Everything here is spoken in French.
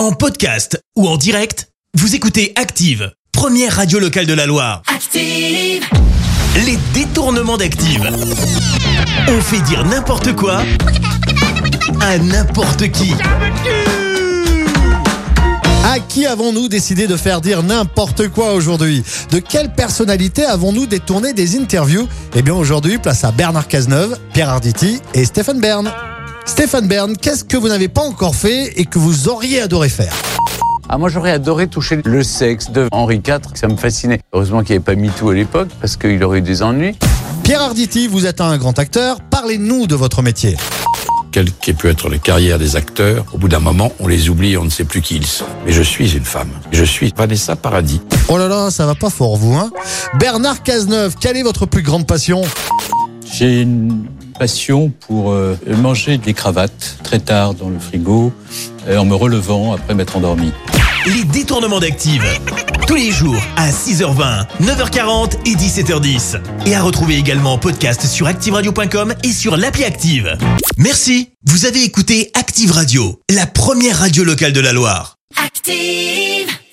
En podcast ou en direct, vous écoutez Active, première radio locale de la Loire. Active. Les détournements d'Active. On fait dire n'importe quoi à n'importe qui. À qui avons-nous décidé de faire dire n'importe quoi aujourd'hui? De quelle personnalité avons-nous détourné des interviews? Eh bien aujourd'hui, place à Bernard Cazeneuve, Pierre Arditi et Stéphane Bern. Stéphane Bern, qu'est-ce que vous n'avez pas encore fait et que vous auriez adoré faire Ah, moi, j'aurais adoré toucher le sexe de Henri IV, ça me fascinait. Heureusement qu'il n'y avait pas MeToo à l'époque, parce qu'il aurait eu des ennuis. Pierre Arditi, vous êtes un grand acteur, parlez-nous de votre métier. quelle qu'ait pu être la carrière des acteurs, au bout d'un moment, on les oublie et on ne sait plus qui ils sont. Mais je suis une femme. Je suis Vanessa Paradis. Oh là là, ça va pas fort vous, hein Bernard Cazeneuve, quelle est votre plus grande passion? J'ai une passion pour euh, manger des cravates très tard dans le frigo euh, en me relevant après m'être endormi. Les détournements d'Active. Tous les jours à 6h20, 9h40 et 17h10. Et à retrouver également en podcast sur ActiveRadio.com et sur l'appli Active. Merci. Vous avez écouté Active Radio, la première radio locale de la Loire. Active.